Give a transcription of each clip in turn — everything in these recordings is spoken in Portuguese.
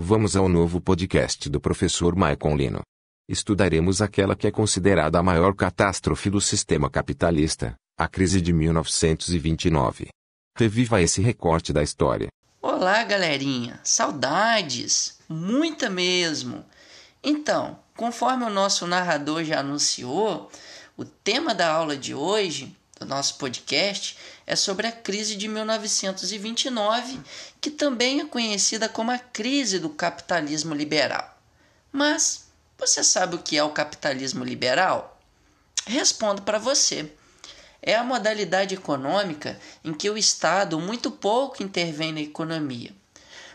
Vamos ao novo podcast do professor Maicon Lino. Estudaremos aquela que é considerada a maior catástrofe do sistema capitalista, a crise de 1929. Reviva esse recorte da história. Olá, galerinha. Saudades. Muita mesmo. Então, conforme o nosso narrador já anunciou, o tema da aula de hoje do nosso podcast é sobre a crise de 1929, que também é conhecida como a crise do capitalismo liberal. Mas você sabe o que é o capitalismo liberal? Respondo para você. É a modalidade econômica em que o Estado muito pouco intervém na economia.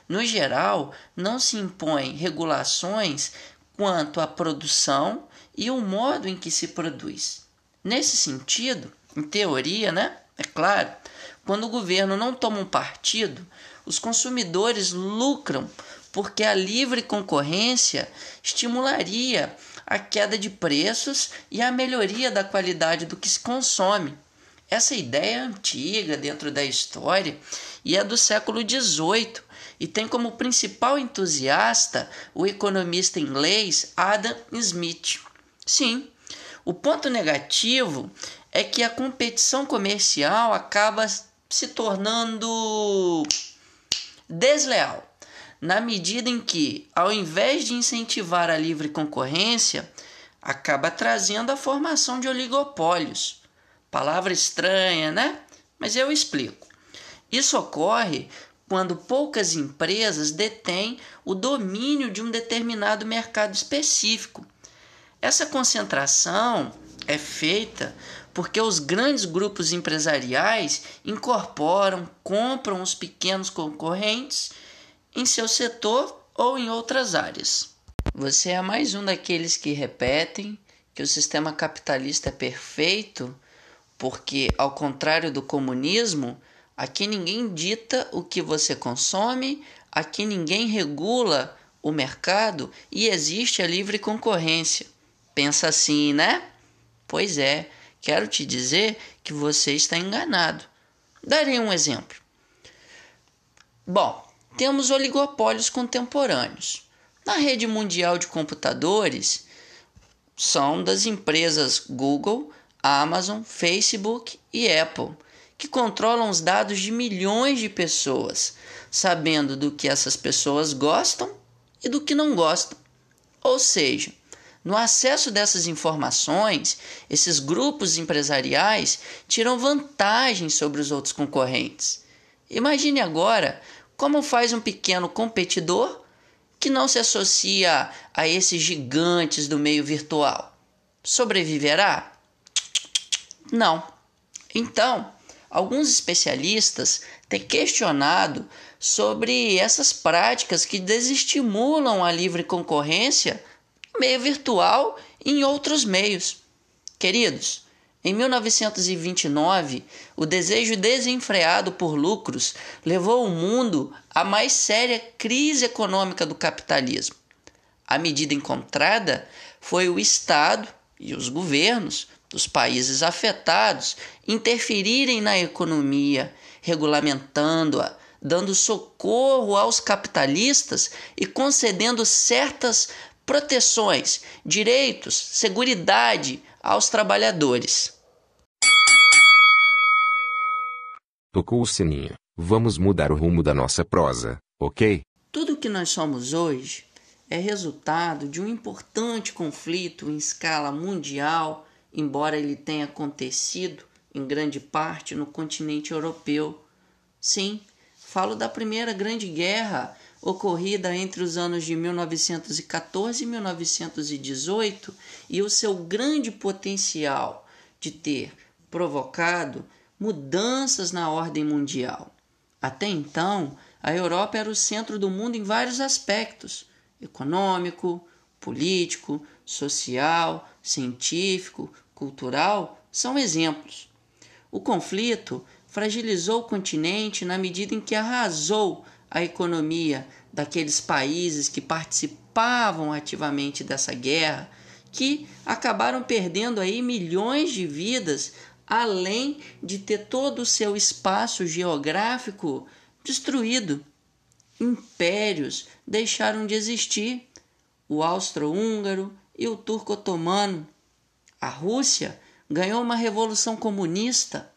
No geral, não se impõem regulações quanto à produção e o modo em que se produz. Nesse sentido, em teoria, né? É claro, quando o governo não toma um partido, os consumidores lucram porque a livre concorrência estimularia a queda de preços e a melhoria da qualidade do que se consome. Essa ideia é antiga dentro da história e é do século XVIII e tem como principal entusiasta o economista inglês Adam Smith. Sim, o ponto negativo é que a competição comercial acaba se tornando desleal, na medida em que, ao invés de incentivar a livre concorrência, acaba trazendo a formação de oligopólios. Palavra estranha, né? Mas eu explico. Isso ocorre quando poucas empresas detêm o domínio de um determinado mercado específico. Essa concentração é feita porque os grandes grupos empresariais incorporam, compram os pequenos concorrentes em seu setor ou em outras áreas. Você é mais um daqueles que repetem que o sistema capitalista é perfeito, porque, ao contrário do comunismo, aqui ninguém dita o que você consome, aqui ninguém regula o mercado e existe a livre concorrência. Pensa assim, né? Pois é, quero te dizer que você está enganado. Darei um exemplo. Bom, temos oligopólios contemporâneos. Na rede mundial de computadores, são das empresas Google, Amazon, Facebook e Apple, que controlam os dados de milhões de pessoas, sabendo do que essas pessoas gostam e do que não gostam. Ou seja, no acesso dessas informações, esses grupos empresariais tiram vantagem sobre os outros concorrentes. Imagine agora como faz um pequeno competidor que não se associa a esses gigantes do meio virtual. Sobreviverá? Não. Então, alguns especialistas têm questionado sobre essas práticas que desestimulam a livre concorrência meio virtual e em outros meios. Queridos, em 1929, o desejo desenfreado por lucros levou o mundo à mais séria crise econômica do capitalismo. A medida encontrada foi o Estado e os governos dos países afetados interferirem na economia, regulamentando-a, dando socorro aos capitalistas e concedendo certas proteções, direitos, seguridade aos trabalhadores. Tocou o sininho. Vamos mudar o rumo da nossa prosa, ok? Tudo o que nós somos hoje é resultado de um importante conflito em escala mundial, embora ele tenha acontecido em grande parte no continente europeu. Sim, falo da Primeira Grande Guerra ocorrida entre os anos de 1914 e 1918 e o seu grande potencial de ter provocado mudanças na ordem mundial. Até então, a Europa era o centro do mundo em vários aspectos: econômico, político, social, científico, cultural são exemplos. O conflito fragilizou o continente na medida em que arrasou a economia daqueles países que participavam ativamente dessa guerra, que acabaram perdendo aí milhões de vidas, além de ter todo o seu espaço geográfico destruído. impérios deixaram de existir: o austro-húngaro e o turco-otomano. A Rússia ganhou uma revolução comunista.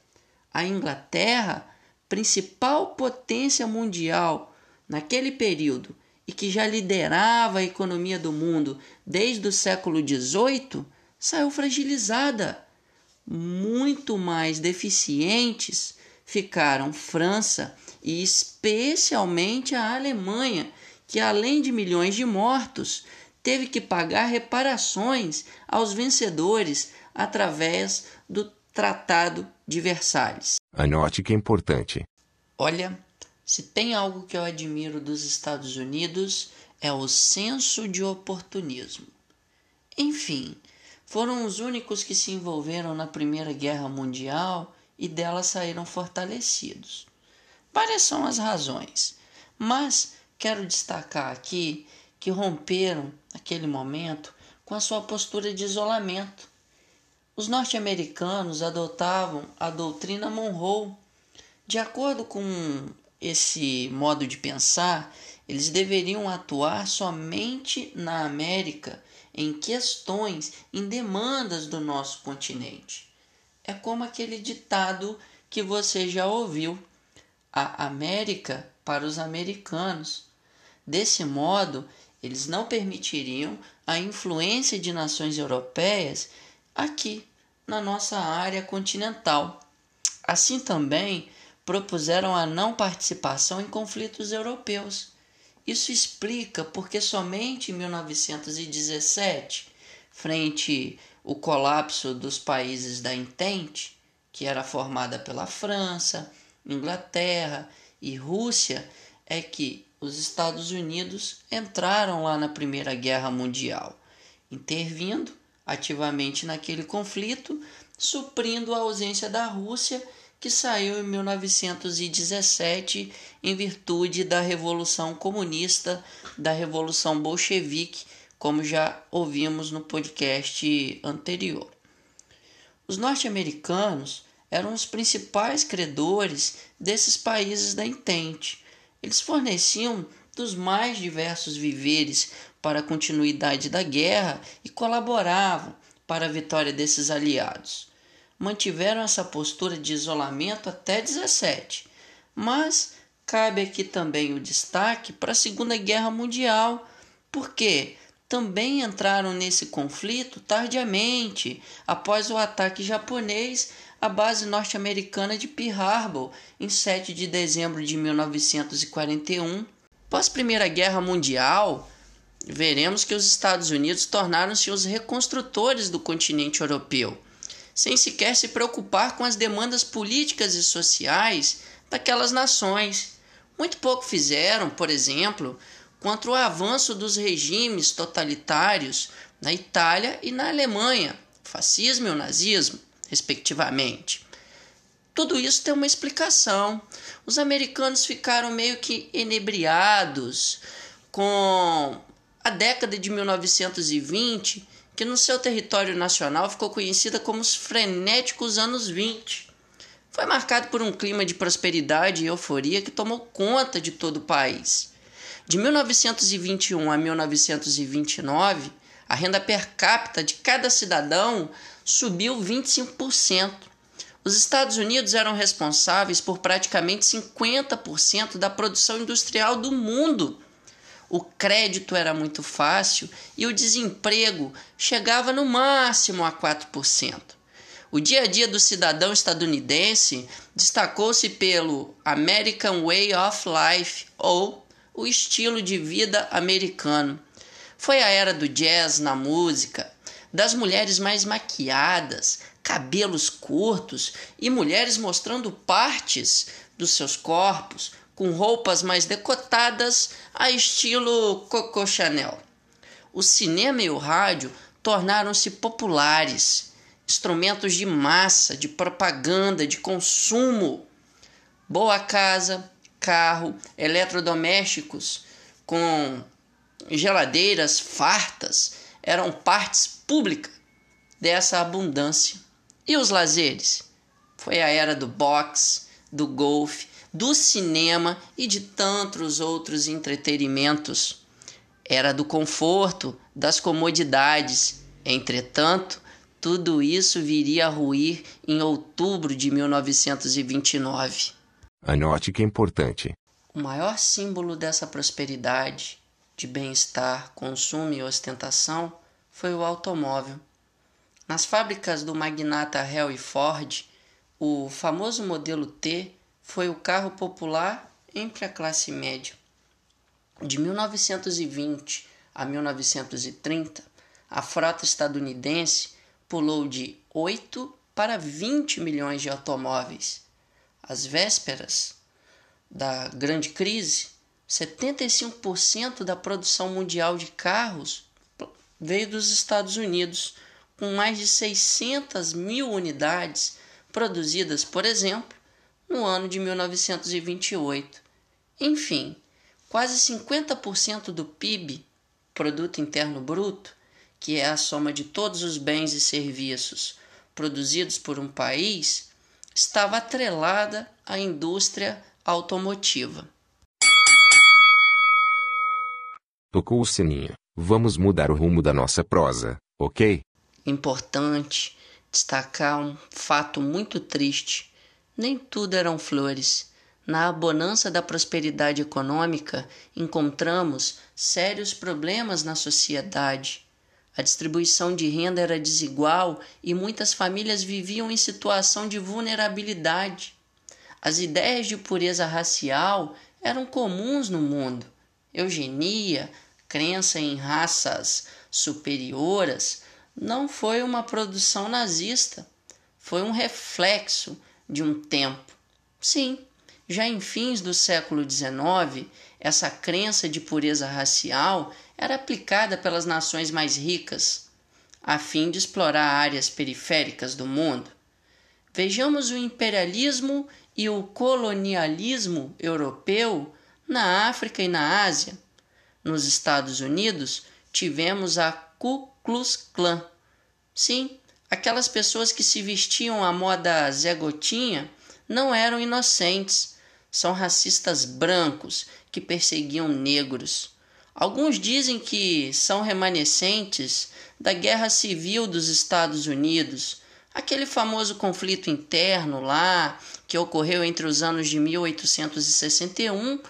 A Inglaterra, principal potência mundial naquele período e que já liderava a economia do mundo desde o século XVIII, saiu fragilizada. Muito mais deficientes ficaram França e especialmente a Alemanha, que além de milhões de mortos, teve que pagar reparações aos vencedores através do Tratado de Versalhes. Anote que é importante. Olha, se tem algo que eu admiro dos Estados Unidos é o senso de oportunismo. Enfim, foram os únicos que se envolveram na Primeira Guerra Mundial e dela saíram fortalecidos. Várias são as razões, mas quero destacar aqui que romperam, naquele momento, com a sua postura de isolamento. Os norte-americanos adotavam a doutrina Monroe. De acordo com esse modo de pensar, eles deveriam atuar somente na América em questões, em demandas do nosso continente. É como aquele ditado que você já ouviu: a América para os americanos. Desse modo, eles não permitiriam a influência de nações europeias aqui na nossa área continental. Assim também propuseram a não participação em conflitos europeus. Isso explica porque somente em 1917, frente ao colapso dos países da Entente, que era formada pela França, Inglaterra e Rússia, é que os Estados Unidos entraram lá na Primeira Guerra Mundial, intervindo ativamente naquele conflito, suprindo a ausência da Rússia que saiu em 1917 em virtude da Revolução Comunista, da Revolução Bolchevique, como já ouvimos no podcast anterior. Os norte-americanos eram os principais credores desses países da Entente. Eles forneciam dos mais diversos viveres para a continuidade da guerra e colaboravam para a vitória desses aliados mantiveram essa postura de isolamento até 17. Mas cabe aqui também o destaque para a Segunda Guerra Mundial, porque também entraram nesse conflito tardiamente, após o ataque japonês à base norte-americana de Pearl Harbor, em 7 de dezembro de 1941. Pós Primeira Guerra Mundial, veremos que os Estados Unidos tornaram-se os reconstrutores do continente europeu sem sequer se preocupar com as demandas políticas e sociais daquelas nações. Muito pouco fizeram, por exemplo, contra o avanço dos regimes totalitários na Itália e na Alemanha, fascismo e o nazismo, respectivamente. Tudo isso tem uma explicação. Os americanos ficaram meio que enebriados com a década de 1920 que no seu território nacional ficou conhecida como os frenéticos anos 20. Foi marcado por um clima de prosperidade e euforia que tomou conta de todo o país. De 1921 a 1929, a renda per capita de cada cidadão subiu 25%. Os Estados Unidos eram responsáveis por praticamente 50% da produção industrial do mundo o crédito era muito fácil e o desemprego chegava no máximo a 4%. O dia a dia do cidadão estadunidense destacou-se pelo American Way of Life ou o estilo de vida americano. Foi a era do jazz na música, das mulheres mais maquiadas, cabelos curtos e mulheres mostrando partes dos seus corpos, com roupas mais decotadas a estilo Coco Chanel. O cinema e o rádio tornaram-se populares, instrumentos de massa, de propaganda, de consumo. Boa casa, carro, eletrodomésticos com geladeiras fartas eram partes públicas dessa abundância. E os lazeres? Foi a era do boxe, do golfe, do cinema e de tantos outros entretenimentos. Era do conforto, das comodidades. Entretanto, tudo isso viria a ruir em outubro de 1929. Anote que é importante. O maior símbolo dessa prosperidade, de bem-estar, consumo e ostentação foi o automóvel. Nas fábricas do magnata Henry Ford, o famoso modelo T foi o carro popular entre a classe média. De 1920 a 1930, a frota estadunidense pulou de 8 para 20 milhões de automóveis. Às vésperas da grande crise, 75% da produção mundial de carros veio dos Estados Unidos, com mais de 600 mil unidades produzidas, por exemplo, no ano de 1928. Enfim, quase 50% do PIB, Produto Interno Bruto, que é a soma de todos os bens e serviços produzidos por um país, estava atrelada à indústria automotiva. Tocou o sininho. Vamos mudar o rumo da nossa prosa, ok? Importante destacar um fato muito triste. Nem tudo eram flores. Na abonança da prosperidade econômica, encontramos sérios problemas na sociedade. A distribuição de renda era desigual e muitas famílias viviam em situação de vulnerabilidade. As ideias de pureza racial eram comuns no mundo. Eugenia, crença em raças superioras, não foi uma produção nazista, foi um reflexo de um tempo. Sim, já em fins do século XIX, essa crença de pureza racial era aplicada pelas nações mais ricas, a fim de explorar áreas periféricas do mundo. Vejamos o imperialismo e o colonialismo europeu na África e na Ásia. Nos Estados Unidos, tivemos a Ku Klux Klan. Sim, aquelas pessoas que se vestiam à moda Zé Gotinha não eram inocentes, são racistas brancos que perseguiam negros. Alguns dizem que são remanescentes da Guerra Civil dos Estados Unidos, aquele famoso conflito interno lá que ocorreu entre os anos de 1861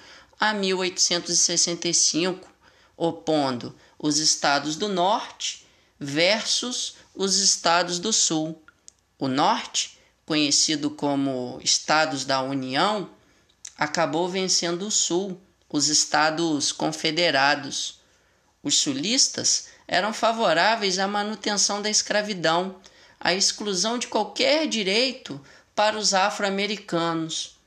a 1865, opondo os estados do Norte versus os estados do Sul. O Norte, conhecido como Estados da União, acabou vencendo o Sul os estados confederados. Os sulistas eram favoráveis à manutenção da escravidão, à exclusão de qualquer direito para os afro-americanos.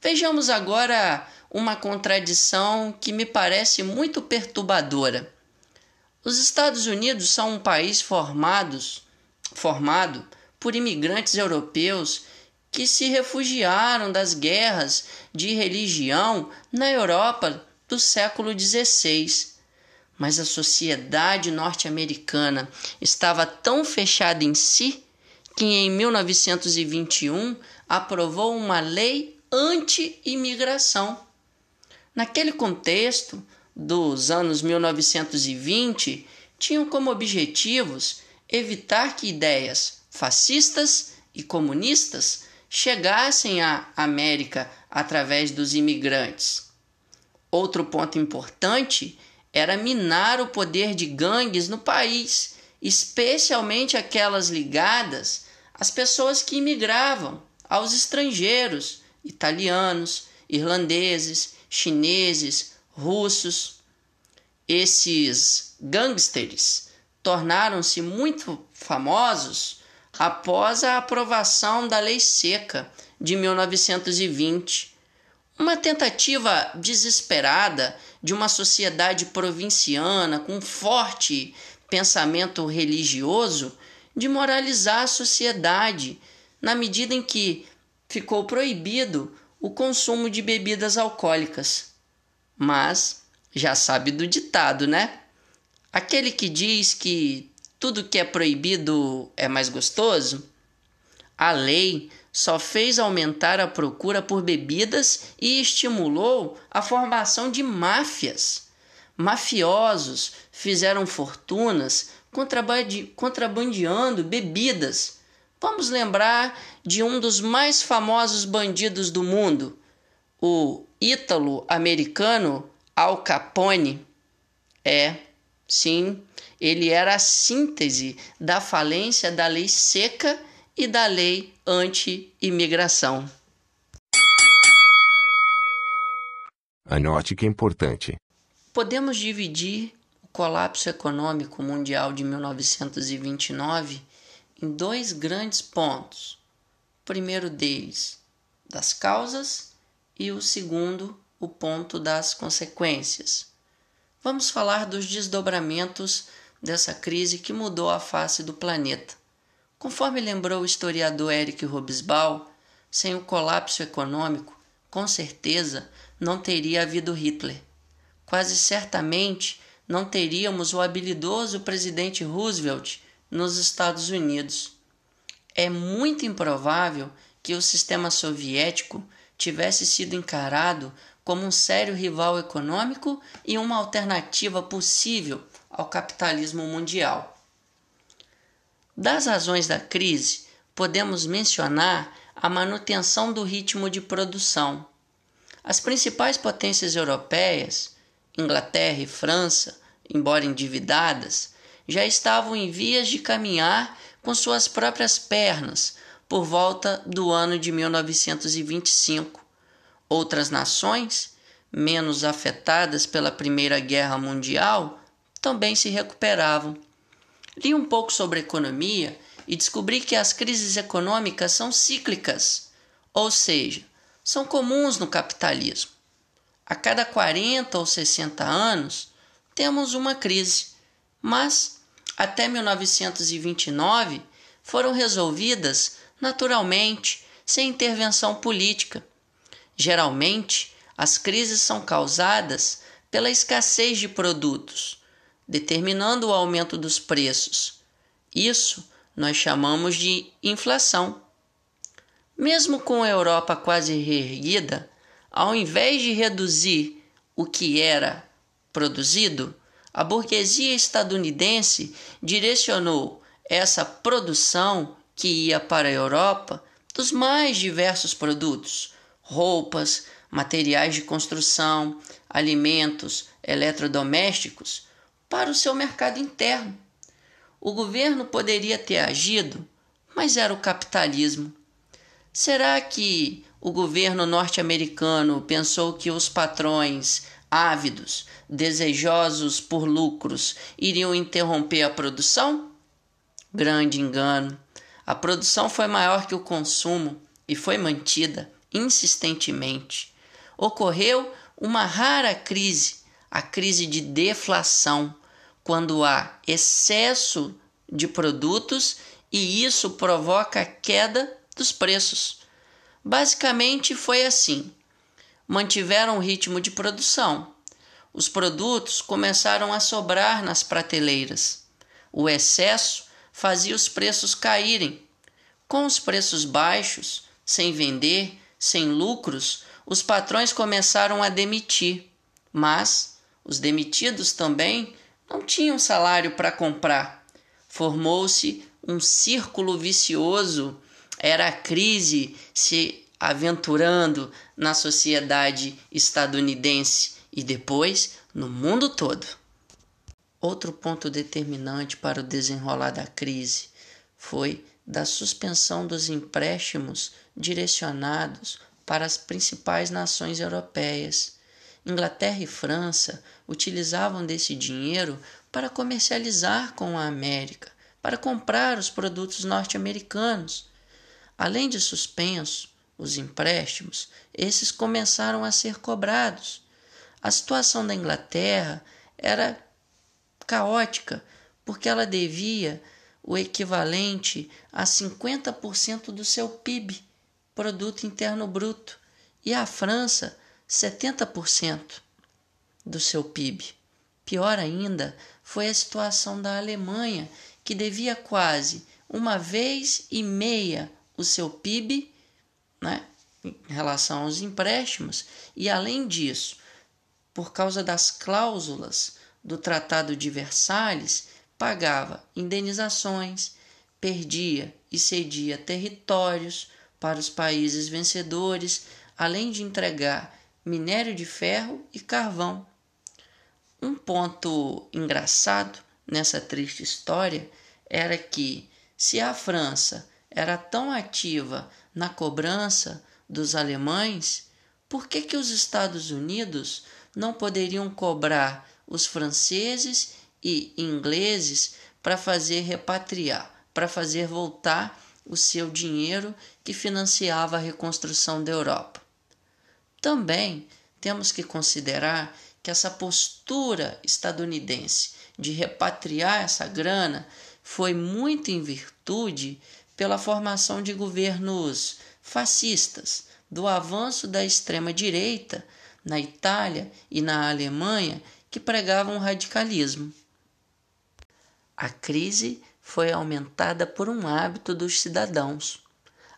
Vejamos agora uma contradição que me parece muito perturbadora. Os Estados Unidos são um país formados, formado por imigrantes europeus que se refugiaram das guerras de religião na Europa do século XVI. Mas a sociedade norte-americana estava tão fechada em si que em 1921 aprovou uma lei anti-imigração. Naquele contexto dos anos 1920, tinham como objetivos evitar que ideias fascistas e comunistas chegassem à América através dos imigrantes. Outro ponto importante era minar o poder de gangues no país, especialmente aquelas ligadas às pessoas que imigravam, aos estrangeiros, italianos, irlandeses, chineses, russos. Esses gangsters tornaram-se muito famosos após a aprovação da Lei Seca de 1920, uma tentativa desesperada de uma sociedade provinciana com forte pensamento religioso de moralizar a sociedade, na medida em que ficou proibido o consumo de bebidas alcoólicas. Mas já sabe do ditado, né? Aquele que diz que tudo que é proibido é mais gostoso? A lei só fez aumentar a procura por bebidas e estimulou a formação de máfias. Mafiosos fizeram fortunas contrabandeando bebidas. Vamos lembrar de um dos mais famosos bandidos do mundo, o ítalo-americano Al Capone. É, sim, ele era a síntese da falência da lei seca e da lei anti-imigração. Anote que é importante. Podemos dividir o colapso econômico mundial de 1929 em dois grandes pontos. O primeiro deles, das causas, e o segundo, o ponto das consequências. Vamos falar dos desdobramentos dessa crise que mudou a face do planeta. Conforme lembrou o historiador Eric Hobsbawm, sem o colapso econômico, com certeza não teria havido Hitler. Quase certamente não teríamos o habilidoso presidente Roosevelt nos Estados Unidos. É muito improvável que o sistema soviético tivesse sido encarado como um sério rival econômico e uma alternativa possível ao capitalismo mundial. Das razões da crise, podemos mencionar a manutenção do ritmo de produção. As principais potências europeias, Inglaterra e França, embora endividadas, já estavam em vias de caminhar com suas próprias pernas por volta do ano de 1925. Outras nações, menos afetadas pela Primeira Guerra Mundial, também se recuperavam. Li um pouco sobre economia e descobri que as crises econômicas são cíclicas, ou seja, são comuns no capitalismo. A cada 40 ou 60 anos temos uma crise, mas até 1929 foram resolvidas naturalmente, sem intervenção política. Geralmente, as crises são causadas pela escassez de produtos determinando o aumento dos preços. Isso nós chamamos de inflação. Mesmo com a Europa quase reerguida, ao invés de reduzir o que era produzido, a burguesia estadunidense direcionou essa produção que ia para a Europa dos mais diversos produtos: roupas, materiais de construção, alimentos, eletrodomésticos para o seu mercado interno. O governo poderia ter agido, mas era o capitalismo. Será que o governo norte-americano pensou que os patrões ávidos, desejosos por lucros, iriam interromper a produção? Grande engano. A produção foi maior que o consumo e foi mantida insistentemente. Ocorreu uma rara crise, a crise de deflação, quando há excesso de produtos e isso provoca a queda dos preços. Basicamente foi assim: mantiveram o ritmo de produção. Os produtos começaram a sobrar nas prateleiras. O excesso fazia os preços caírem. Com os preços baixos, sem vender, sem lucros, os patrões começaram a demitir. Mas os demitidos também não tinham salário para comprar. Formou-se um círculo vicioso, era a crise se aventurando na sociedade estadunidense e depois no mundo todo. Outro ponto determinante para o desenrolar da crise foi da suspensão dos empréstimos direcionados para as principais nações europeias. Inglaterra e França utilizavam desse dinheiro para comercializar com a América, para comprar os produtos norte-americanos. Além de suspenso os empréstimos, esses começaram a ser cobrados. A situação da Inglaterra era caótica, porque ela devia o equivalente a 50% do seu PIB, produto interno bruto, e a França 70% do seu PIB. Pior ainda foi a situação da Alemanha, que devia quase uma vez e meia o seu PIB né, em relação aos empréstimos, e além disso, por causa das cláusulas do Tratado de Versalhes, pagava indenizações, perdia e cedia territórios para os países vencedores, além de entregar minério de ferro e carvão. Um ponto engraçado nessa triste história era que, se a França era tão ativa na cobrança dos alemães, por que, que os Estados Unidos não poderiam cobrar os franceses e ingleses para fazer repatriar, para fazer voltar o seu dinheiro que financiava a reconstrução da Europa. Também temos que considerar que essa postura estadunidense de repatriar essa grana foi muito em virtude pela formação de governos fascistas, do avanço da extrema-direita na Itália e na Alemanha que pregavam radicalismo. A crise foi aumentada por um hábito dos cidadãos.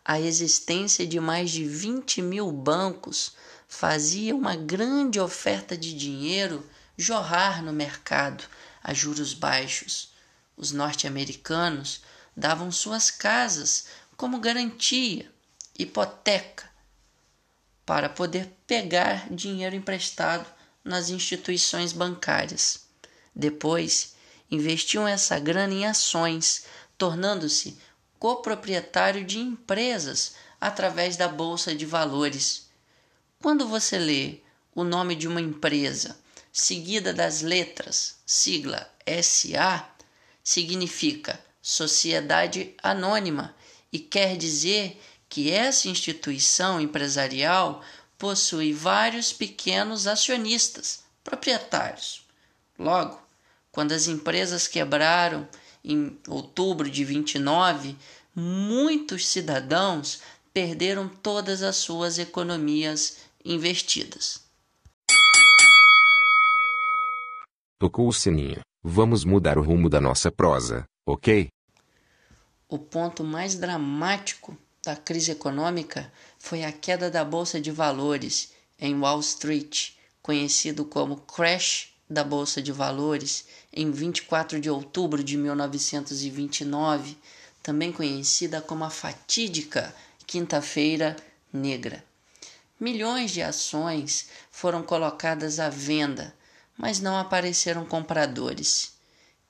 A existência de mais de 20 mil bancos fazia uma grande oferta de dinheiro jorrar no mercado a juros baixos. Os norte-americanos davam suas casas como garantia, hipoteca, para poder pegar dinheiro emprestado nas instituições bancárias. Depois, investiam essa grana em ações, tornando-se coproprietário de empresas através da bolsa de valores. Quando você lê o nome de uma empresa seguida das letras, sigla SA, significa Sociedade Anônima e quer dizer que essa instituição empresarial possui vários pequenos acionistas, proprietários. Logo, quando as empresas quebraram em outubro de 29, muitos cidadãos perderam todas as suas economias investidas. Tocou o sininho. Vamos mudar o rumo da nossa prosa, ok? O ponto mais dramático da crise econômica foi a queda da bolsa de valores em Wall Street, conhecido como crash da bolsa de valores, em 24 de outubro de 1929, também conhecida como a fatídica Quinta-feira Negra. Milhões de ações foram colocadas à venda, mas não apareceram compradores.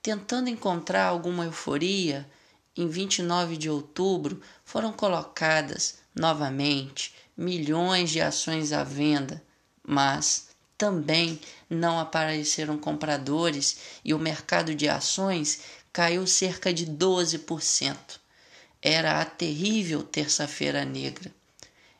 Tentando encontrar alguma euforia, em 29 de outubro foram colocadas novamente milhões de ações à venda, mas também não apareceram compradores e o mercado de ações caiu cerca de 12%. Era a terrível Terça-feira Negra.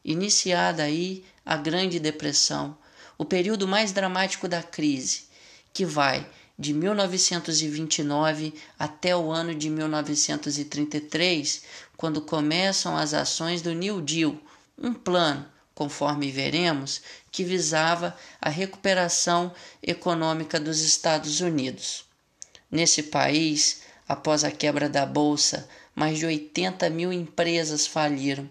Iniciada aí a Grande Depressão, o período mais dramático da crise, que vai de 1929 até o ano de 1933, quando começam as ações do New Deal, um plano, conforme veremos, que visava a recuperação econômica dos Estados Unidos. Nesse país, após a quebra da bolsa, mais de 80 mil empresas faliram.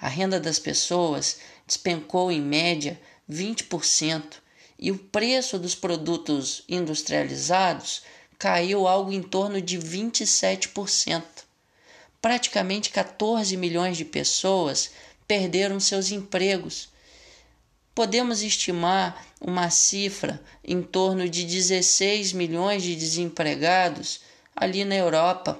A renda das pessoas despencou em média 20% e o preço dos produtos industrializados caiu algo em torno de 27%. Praticamente 14 milhões de pessoas perderam seus empregos. Podemos estimar uma cifra em torno de 16 milhões de desempregados ali na Europa.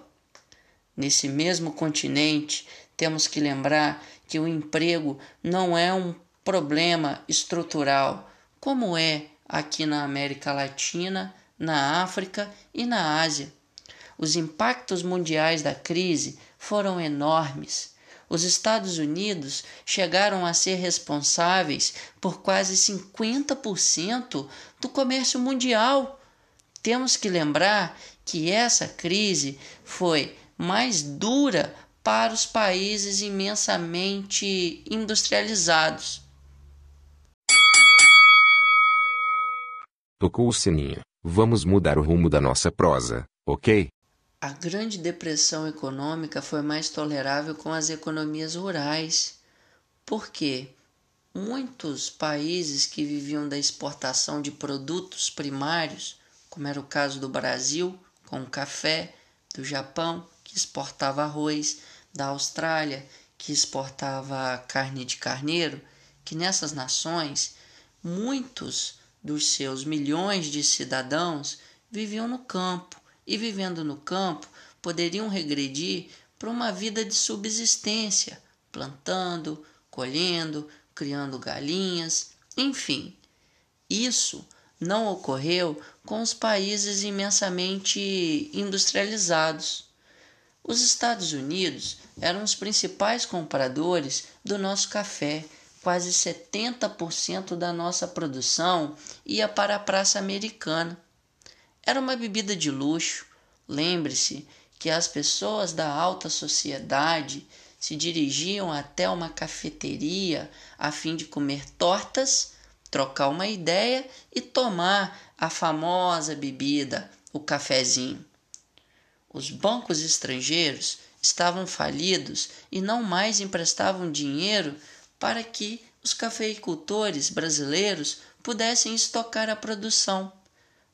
Nesse mesmo continente, temos que lembrar que o emprego não é um problema estrutural como é aqui na América Latina, na África e na Ásia. Os impactos mundiais da crise foram enormes. Os Estados Unidos chegaram a ser responsáveis por quase 50% do comércio mundial. Temos que lembrar que essa crise foi mais dura para os países imensamente industrializados. Tocou o sininho. Vamos mudar o rumo da nossa prosa, ok? A Grande Depressão Econômica foi mais tolerável com as economias rurais. Porque muitos países que viviam da exportação de produtos primários, como era o caso do Brasil, com o café, do Japão, que exportava arroz, da Austrália, que exportava carne de carneiro, que nessas nações muitos dos seus milhões de cidadãos viviam no campo e, vivendo no campo, poderiam regredir para uma vida de subsistência, plantando, colhendo, criando galinhas, enfim. Isso não ocorreu com os países imensamente industrializados. Os Estados Unidos eram os principais compradores do nosso café. Quase 70% da nossa produção ia para a praça americana. Era uma bebida de luxo. Lembre-se que as pessoas da alta sociedade se dirigiam até uma cafeteria a fim de comer tortas, trocar uma ideia e tomar a famosa bebida, o cafezinho. Os bancos estrangeiros estavam falidos e não mais emprestavam dinheiro para que os cafeicultores brasileiros pudessem estocar a produção.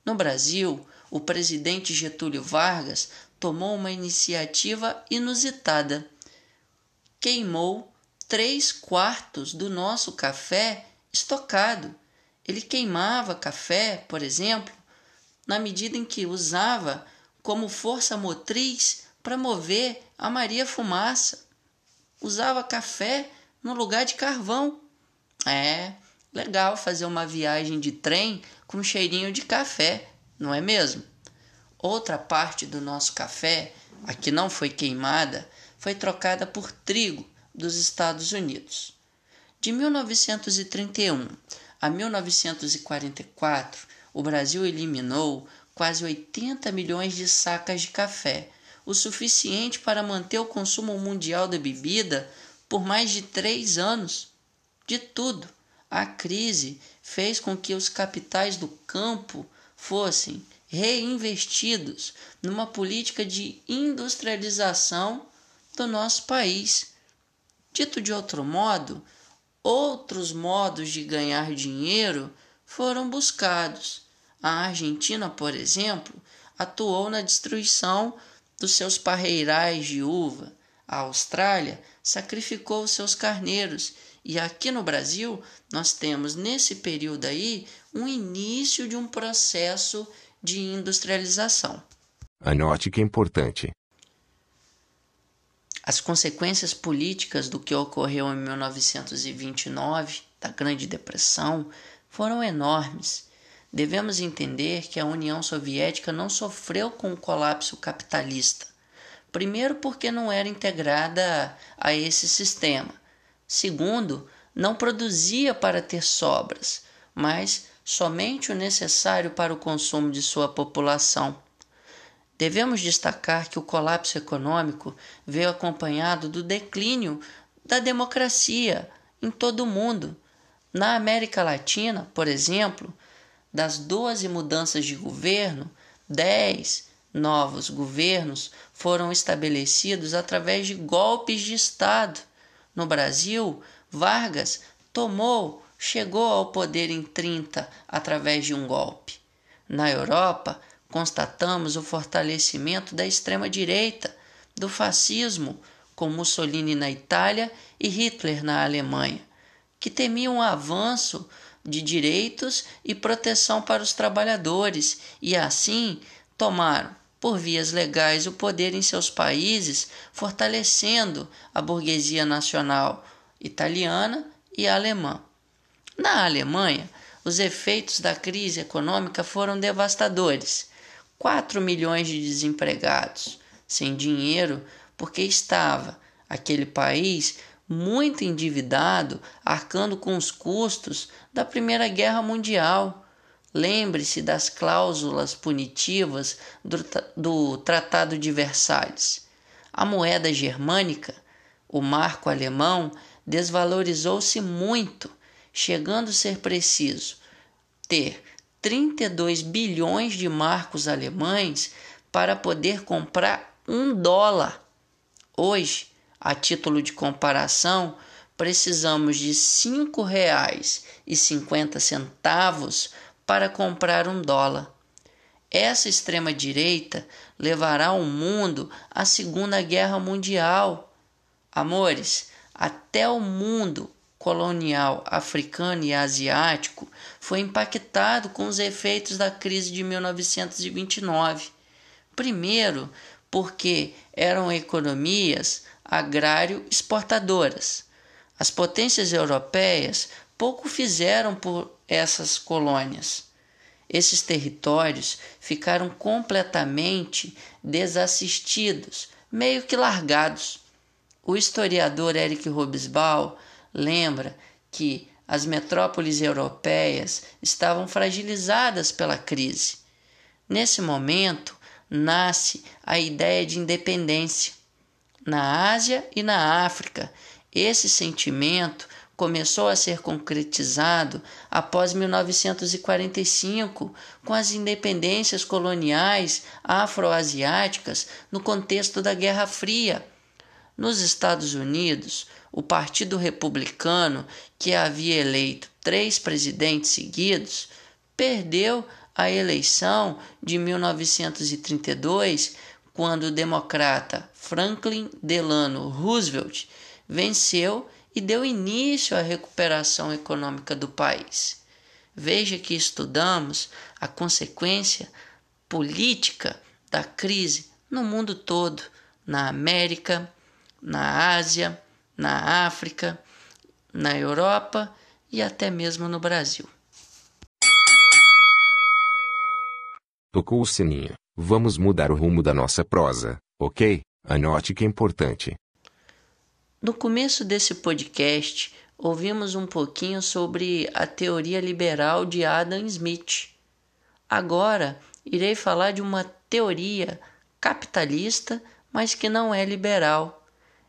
No Brasil, o presidente Getúlio Vargas tomou uma iniciativa inusitada. Queimou três quartos do nosso café estocado. Ele queimava café, por exemplo, na medida em que usava como força motriz para mover a Maria Fumaça. Usava café no lugar de carvão. É legal fazer uma viagem de trem com cheirinho de café, não é mesmo? Outra parte do nosso café, a que não foi queimada, foi trocada por trigo dos Estados Unidos. De 1931 a 1944, o Brasil eliminou quase 80 milhões de sacas de café, o suficiente para manter o consumo mundial da bebida por mais de três anos. De tudo, a crise fez com que os capitais do campo fossem reinvestidos numa política de industrialização do nosso país. Dito de outro modo, outros modos de ganhar dinheiro foram buscados. A Argentina, por exemplo, atuou na destruição dos seus parreirais de uva. A Austrália sacrificou seus carneiros e aqui no Brasil nós temos nesse período aí um início de um processo de industrialização. Anote que é importante. As consequências políticas do que ocorreu em 1929, da Grande Depressão, foram enormes. Devemos entender que a União Soviética não sofreu com o colapso capitalista. Primeiro, porque não era integrada a esse sistema. Segundo, não produzia para ter sobras, mas somente o necessário para o consumo de sua população. Devemos destacar que o colapso econômico veio acompanhado do declínio da democracia em todo o mundo. Na América Latina, por exemplo, das 12 mudanças de governo, 10 novos governos foram estabelecidos através de golpes de Estado. No Brasil, Vargas tomou chegou ao poder em 30 através de um golpe. Na Europa, constatamos o fortalecimento da extrema-direita, do fascismo, com Mussolini na Itália e Hitler na Alemanha, que temiam um avanço de direitos e proteção para os trabalhadores e, assim, tomaram, por vias legais, o poder em seus países, fortalecendo a burguesia nacional italiana e alemã. Na Alemanha, os efeitos da crise econômica foram devastadores. 4 milhões de desempregados, sem dinheiro, porque estava aquele país muito endividado, arcando com os custos da Primeira Guerra Mundial. Lembre-se das cláusulas punitivas do, do Tratado de Versalhes. A moeda germânica, o marco alemão, desvalorizou-se muito chegando a ser preciso ter 32 bilhões de marcos alemães para poder comprar um dólar. Hoje, a título de comparação, precisamos de R$ 5,50 para comprar um dólar. Essa extrema-direita levará o mundo à Segunda Guerra Mundial. Amores, até o mundo colonial africano e asiático foi impactado com os efeitos da crise de 1929. Primeiro, porque eram economias agrário-exportadoras. As potências europeias pouco fizeram por essas colônias. Esses territórios ficaram completamente desassistidos, meio que largados. O historiador Eric Hobsbawm lembra que as metrópoles europeias estavam fragilizadas pela crise. Nesse momento, nasce a ideia de independência. Na Ásia e na África, esse sentimento começou a ser concretizado após 1945, com as independências coloniais afroasiáticas no contexto da Guerra Fria. Nos Estados Unidos, o Partido Republicano, que havia eleito três presidentes seguidos, perdeu a eleição de 1932, quando o democrata Franklin Delano Roosevelt venceu e deu início à recuperação econômica do país. Veja que estudamos a consequência política da crise no mundo todo, na América, na Ásia, na África, na Europa e até mesmo no Brasil. Tocou o sininho. Vamos mudar o rumo da nossa prosa, ok? Anote que é importante. No começo desse podcast, ouvimos um pouquinho sobre a teoria liberal de Adam Smith. Agora, irei falar de uma teoria capitalista, mas que não é liberal.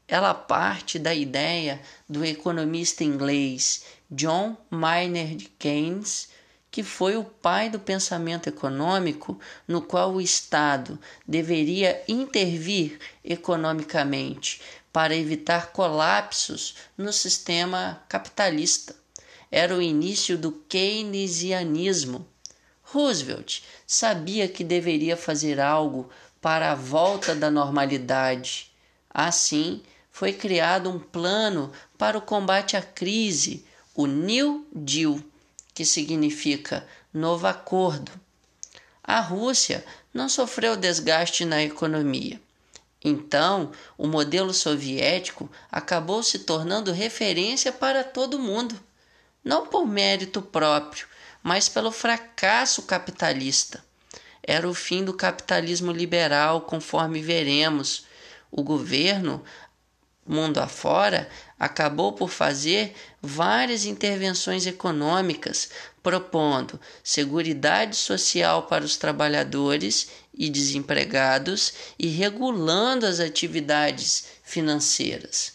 Ela parte da ideia do economista inglês John Maynard Keynes, que foi o pai do pensamento econômico, no qual o Estado deveria intervir economicamente para evitar colapsos no sistema capitalista. Era o início do keynesianismo. Roosevelt sabia que deveria fazer algo para a volta da normalidade. Assim, foi criado um plano para o combate à crise, o New Deal, que significa novo acordo. A Rússia não sofreu desgaste na economia então, o modelo soviético acabou se tornando referência para todo mundo, não por mérito próprio, mas pelo fracasso capitalista. Era o fim do capitalismo liberal, conforme veremos. O governo, mundo afora, acabou por fazer várias intervenções econômicas, propondo seguridade social para os trabalhadores e desempregados e regulando as atividades financeiras.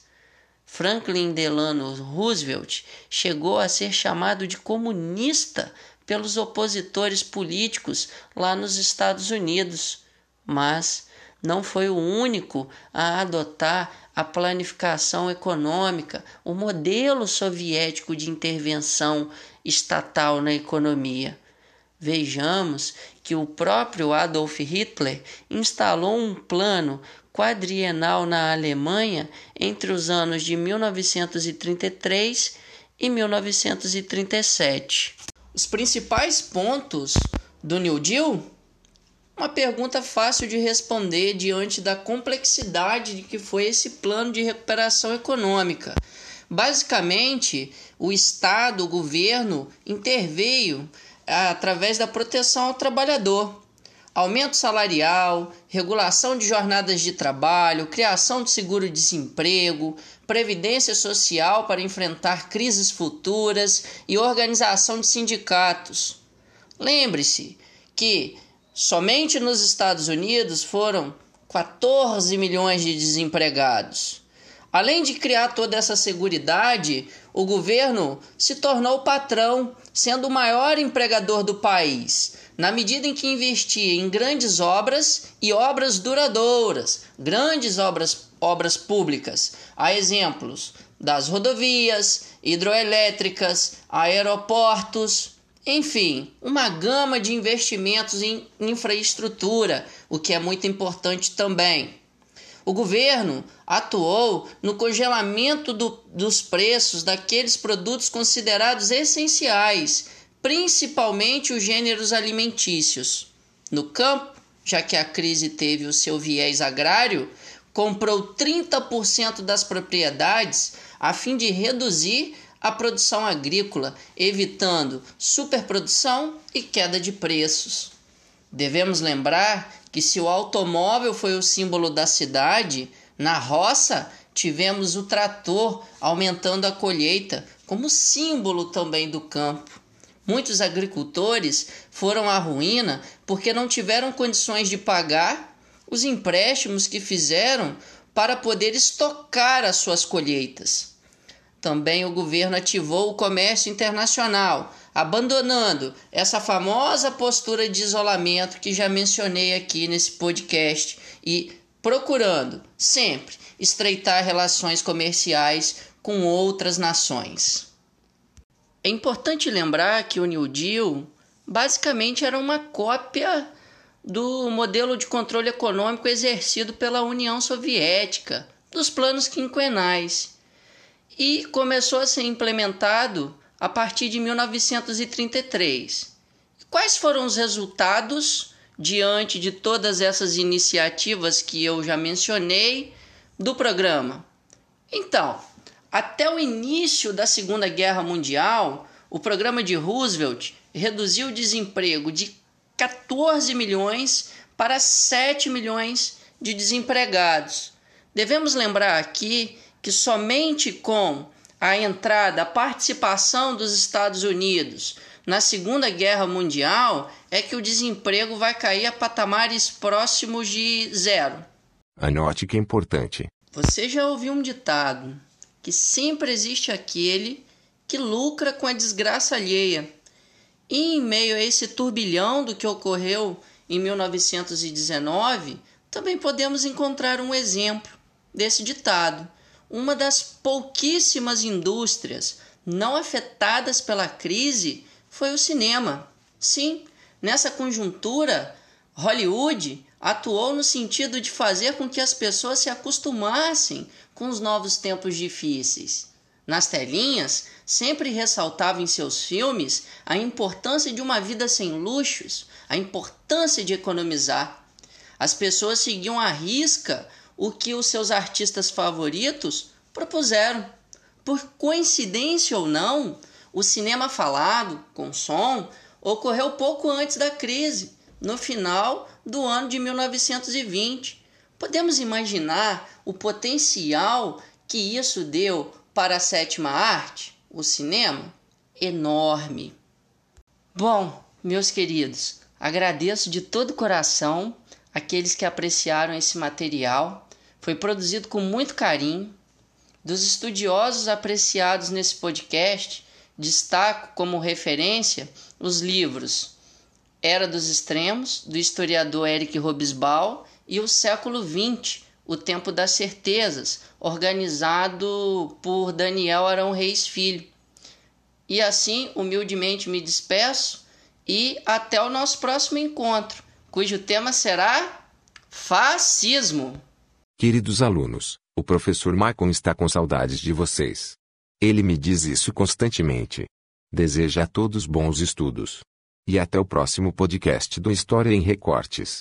Franklin Delano Roosevelt chegou a ser chamado de comunista pelos opositores políticos lá nos Estados Unidos, mas não foi o único a adotar a planificação econômica, o modelo soviético de intervenção estatal na economia. Vejamos que o próprio Adolf Hitler instalou um plano quadrienal na Alemanha entre os anos de 1933 e 1937. Os principais pontos do New Deal? Uma pergunta fácil de responder diante da complexidade de que foi esse plano de recuperação econômica. Basicamente, o Estado, o governo, interveio através da proteção ao trabalhador, aumento salarial, regulação de jornadas de trabalho, criação de seguro-desemprego, previdência social para enfrentar crises futuras e organização de sindicatos. Lembre-se que somente nos Estados Unidos foram 14 milhões de desempregados. Além de criar toda essa seguridade, o governo se tornou patrão, sendo o maior empregador do país, na medida em que investia em grandes obras e obras duradouras, grandes obras, obras públicas. Há exemplos: das rodovias, hidroelétricas, aeroportos, enfim, uma gama de investimentos em infraestrutura, o que é muito importante também. O governo atuou no congelamento do, dos preços daqueles produtos considerados essenciais, principalmente os gêneros alimentícios. No campo, já que a crise teve o seu viés agrário, comprou 30% das propriedades a fim de reduzir a produção agrícola, evitando superprodução e queda de preços. Devemos lembrar que se o automóvel foi o símbolo da cidade, na roça tivemos o trator aumentando a colheita como símbolo também do campo. Muitos agricultores foram à ruína porque não tiveram condições de pagar os empréstimos que fizeram para poder estocar as suas colheitas. Também o governo ativou o comércio internacional, abandonando essa famosa postura de isolamento que já mencionei aqui nesse podcast e procurando sempre estreitar relações comerciais com outras nações. É importante lembrar que o New Deal basicamente era uma cópia do modelo de controle econômico exercido pela União Soviética, dos planos quinquenais, e começou a ser implementado a partir de 1933. Quais foram os resultados diante de todas essas iniciativas que eu já mencionei do programa? Então, até o início da Segunda Guerra Mundial, o programa de Roosevelt reduziu o desemprego de 14 milhões para 7 milhões de desempregados. Devemos lembrar aqui que somente com a entrada, a participação dos Estados Unidos na Segunda Guerra Mundial é que o desemprego vai cair a patamares próximos de zero. Anote que é importante. Você já ouviu um ditado que sempre existe aquele que lucra com a desgraça alheia. E em meio a esse turbilhão do que ocorreu em 1919, também podemos encontrar um exemplo desse ditado uma das pouquíssimas indústrias não afetadas pela crise foi o cinema. Sim, nessa conjuntura, Hollywood atuou no sentido de fazer com que as pessoas se acostumassem com os novos tempos difíceis. Nas telinhas, sempre ressaltava em seus filmes a importância de uma vida sem luxos, a importância de economizar. As pessoas seguiam à risca o que os seus artistas favoritos propuseram. Por coincidência ou não, o cinema falado, com som, ocorreu pouco antes da crise, no final do ano de 1920. Podemos imaginar o potencial que isso deu para a sétima arte, o cinema? Enorme. Bom, meus queridos, agradeço de todo o coração aqueles que apreciaram esse material foi produzido com muito carinho. Dos estudiosos apreciados nesse podcast, destaco como referência os livros Era dos Extremos, do historiador Eric Robesbal, e O Século XX, O Tempo das Certezas, organizado por Daniel Arão Reis Filho. E assim, humildemente me despeço e até o nosso próximo encontro, cujo tema será fascismo. Queridos alunos, o professor Maicon está com saudades de vocês. Ele me diz isso constantemente. Deseja a todos bons estudos. E até o próximo podcast do História em Recortes.